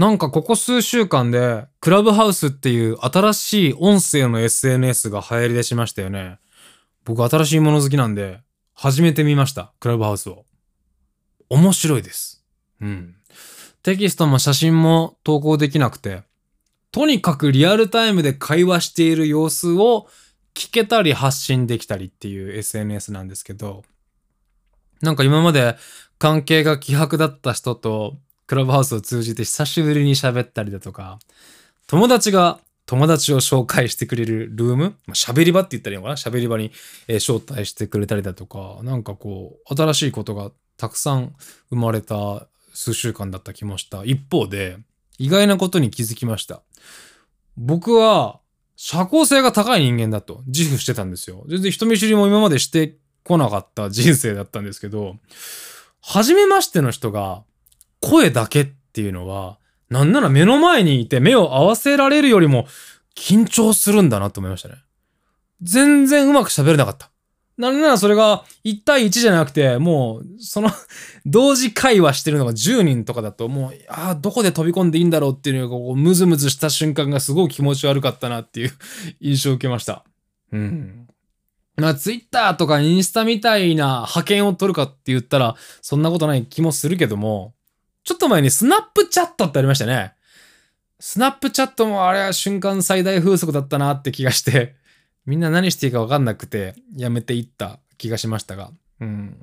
なんかここ数週間で、クラブハウスっていう新しい音声の SNS が流行り出しましたよね。僕新しいもの好きなんで、始めてみました。クラブハウスを。面白いです。うん。テキストも写真も投稿できなくて、とにかくリアルタイムで会話している様子を聞けたり発信できたりっていう SNS なんですけど、なんか今まで関係が希薄だった人とクラブハウスを通じて久しぶりに喋ったりだとか、友達が友達を紹介してくれるルーム、まあ、喋り場って言ったらいいのかな？喋り場に、え招待してくれたりだとか、なんかこう、新しいことがたくさん生まれた数週間だった気もした。一方で、意外なことに気づきました。僕は、社交性が高い人間だと自負してたんですよ。全然人見知りも今までしてこなかった人生だったんですけど、初めましての人が声だけっていうのは、なんなら目の前にいて目を合わせられるよりも緊張するんだなと思いましたね。全然うまく喋れなかった。なんならそれが1対1じゃなくて、もう、その 同時会話してるのが10人とかだと、もう、ああ、どこで飛び込んでいいんだろうっていうのが、こう、ムズムズした瞬間がすごい気持ち悪かったなっていう 印象を受けました。うん。まあ、ツイッターとかインスタみたいな派遣を取るかって言ったら、そんなことない気もするけども、ちょっと前にスナップチャットってありましたね。スナップチャットもあれは瞬間最大風速だったなって気がして、みんな何していいか分かんなくて、やめていった気がしましたが。うん。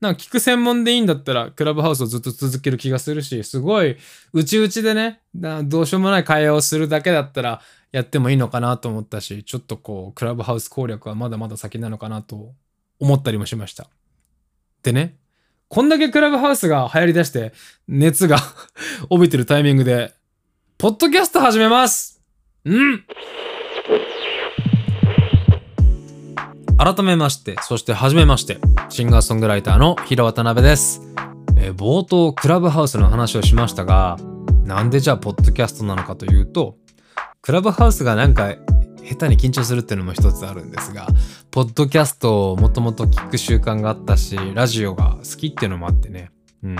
なんか聞く専門でいいんだったら、クラブハウスをずっと続ける気がするし、すごい、うちうちでね、どうしようもない会話をするだけだったら、やってもいいのかなと思ったし、ちょっとこう、クラブハウス攻略はまだまだ先なのかなと思ったりもしました。でね、こんだけクラブハウスが流行り出して、熱が 帯びてるタイミングで、ポッドキャスト始めますうん改めまして、そして初めまして、シンガーソングライターの平渡辺です。えー冒頭、クラブハウスの話をしましたが、なんでじゃあ、ポッドキャストなのかというと、クラブハウスがなんか、下手に緊張するっていうのも一つあるんですが、ポッドキャストをもともと聞く習慣があったし、ラジオが好きっていうのもあってね。うん。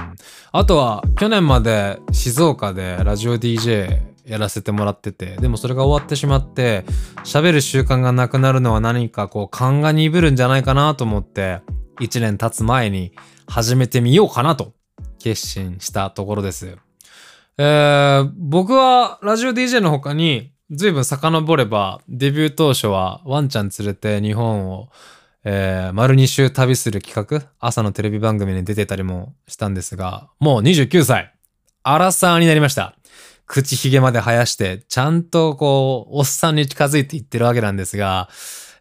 あとは、去年まで静岡でラジオ DJ やらせてもらってて、でもそれが終わってしまって、喋る習慣がなくなるのは何かこう勘が鈍るんじゃないかなと思って、1年経つ前に始めてみようかなと決心したところです。えー、僕はラジオ DJ の他に随分遡ればデビュー当初はワンちゃん連れて日本を、えー、丸2週旅する企画朝のテレビ番組に出てたりもしたんですがもう29歳アラサーになりました。口ひげまで生やしてちゃんとこうおっさんに近づいていってるわけなんですが、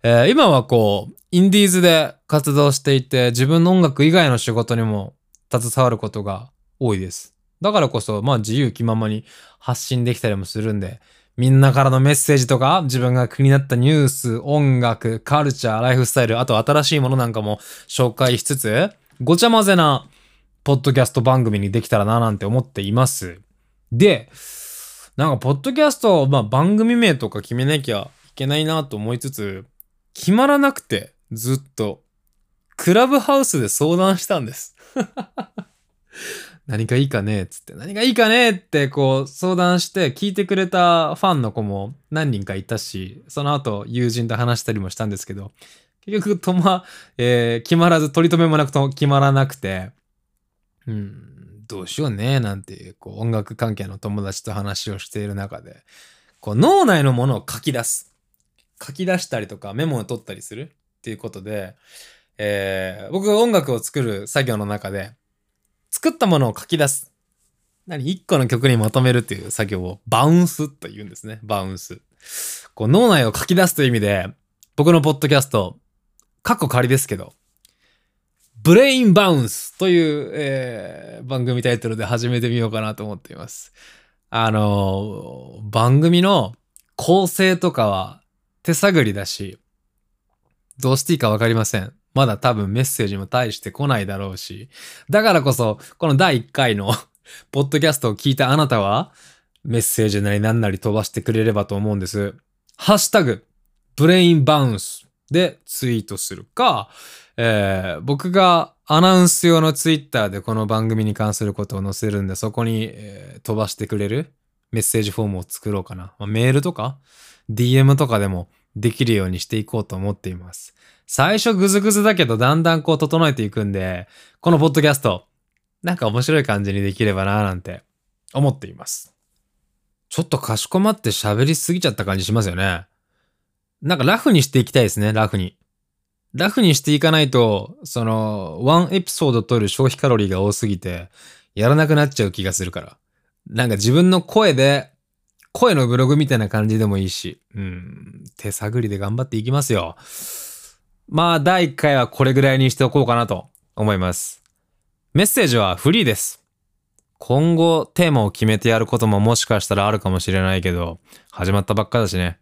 えー今はこうインディーズで活動していて自分の音楽以外の仕事にも携わることが多いです。だからこそ、まあ自由気ままに発信できたりもするんで、みんなからのメッセージとか、自分が気になったニュース、音楽、カルチャー、ライフスタイル、あと新しいものなんかも紹介しつつ、ごちゃ混ぜなポッドキャスト番組にできたらななんて思っています。で、なんかポッドキャスト、まあ番組名とか決めなきゃいけないなと思いつつ、決まらなくて、ずっと、クラブハウスで相談したんです。何がいいかね？っつって、何がいいかね？ってこう相談して聞いてくれたファンの子も何人かいたし、その後友人と話したりもしたんですけど、結局とま、えー決まらず、取り留めもなくと決まらなくて、うん、どうしようね？なんていう、こう音楽関係の友達と話をしている中で、こう脳内のものを書き出す。書き出したりとかメモを取ったりするっていうことで、えー僕が音楽を作る作業の中で、作ったものを書き出す。何？一個の曲にまとめるっていう作業をバウンスと言うんですね。バウンス。こう脳内を書き出すという意味で、僕のポッドキャスト、カッコ仮ですけど、ブレインバウンスという、えー番組タイトルで始めてみようかなと思っています。あのー番組の構成とかは手探りだし、どうしていいかわかりません。まだ多分メッセージも大してこないだろうし。だからこそ、この第1回の ポッドキャストを聞いたあなたは、メッセージなり何なり飛ばしてくれればと思うんです。ハッシュタグ、ブレインバウンスでツイートするか、えー僕がアナウンス用のツイッターでこの番組に関することを載せるんで、そこに、えー飛ばしてくれるメッセージフォームを作ろうかな。まあメールとか DM とかでもできるようにしていこうと思っています。最初グズグズだけどだんだんこう整えていくんで、このポッドキャスト、なんか面白い感じにできればなーなんて思っています。ちょっとかしこまって喋りすぎちゃった感じしますよね。なんかラフにしていきたいですね、ラフに。ラフにしていかないと、その、ワンエピソード取る消費カロリーが多すぎて、やらなくなっちゃう気がするから。なんか自分の声で、声のブログみたいな感じでもいいし、うん、手探りで頑張っていきますよ。まあ、第1回はこれぐらいにしておこうかなと思います。メッセージはフリーです。今後テーマを決めてやることももしかしたらあるかもしれないけど、始まったばっかだしね。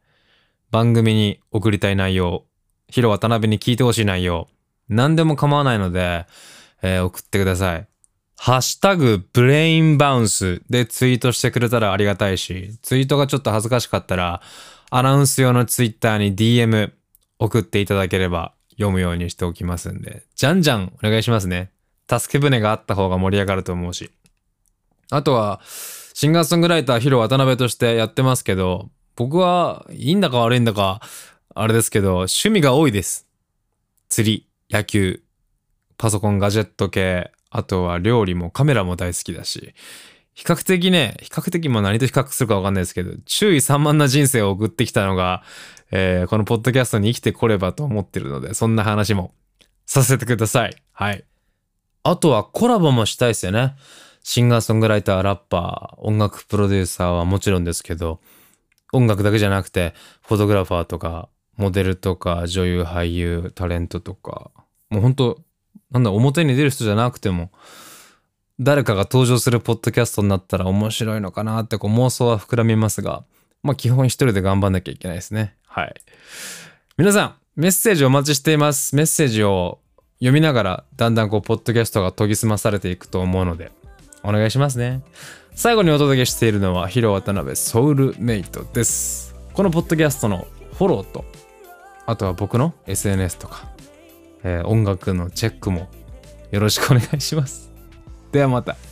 番組に送りたい内容、ヒロ渡辺に聞いてほしい内容、何でも構わないので、えー送ってください。ハッシュタグブレインバウンスでツイートしてくれたらありがたいし、ツイートがちょっと恥ずかしかったら、アナウンス用のツイッターに DM 送っていただければ読むようにしておきますんで、じゃんじゃんお願いしますね。助け舟があった方が盛り上がると思うし。あとは、シンガーソングライターヒロ渡辺としてやってますけど、僕はいいんだか悪いんだか、あれですけど、趣味が多いです。釣り、野球、パソコン、ガジェット系、あとは料理もカメラも大好きだし、比較的ね、比較的も何と比較するかわかんないですけど、注意散漫な人生を送ってきたのが、えーこのポッドキャストに生きてこればと思ってるので、そんな話もさせてください。はい。あとはコラボもしたいですよね。シンガーソングライター、ラッパー、音楽プロデューサーはもちろんですけど、音楽だけじゃなくて、フォトグラファーとか、モデルとか、女優、俳優、タレントとか、もう本当なんだ、表に出る人じゃなくても、誰かが登場するポッドキャストになったら面白いのかなってこう妄想は膨らみますが、まあ基本一人で頑張んなきゃいけないですね。はい。皆さん、メッセージお待ちしています。メッセージを読みながら、だんだんこう、ポッドキャストが研ぎ澄まされていくと思うので、お願いしますね。最後にお届けしているのは、ヒロ渡辺ソウルメイトです。このポッドキャストのフォローと、あとは僕の SNS とか、えー音楽のチェックもよろしくお願いします。ではまた。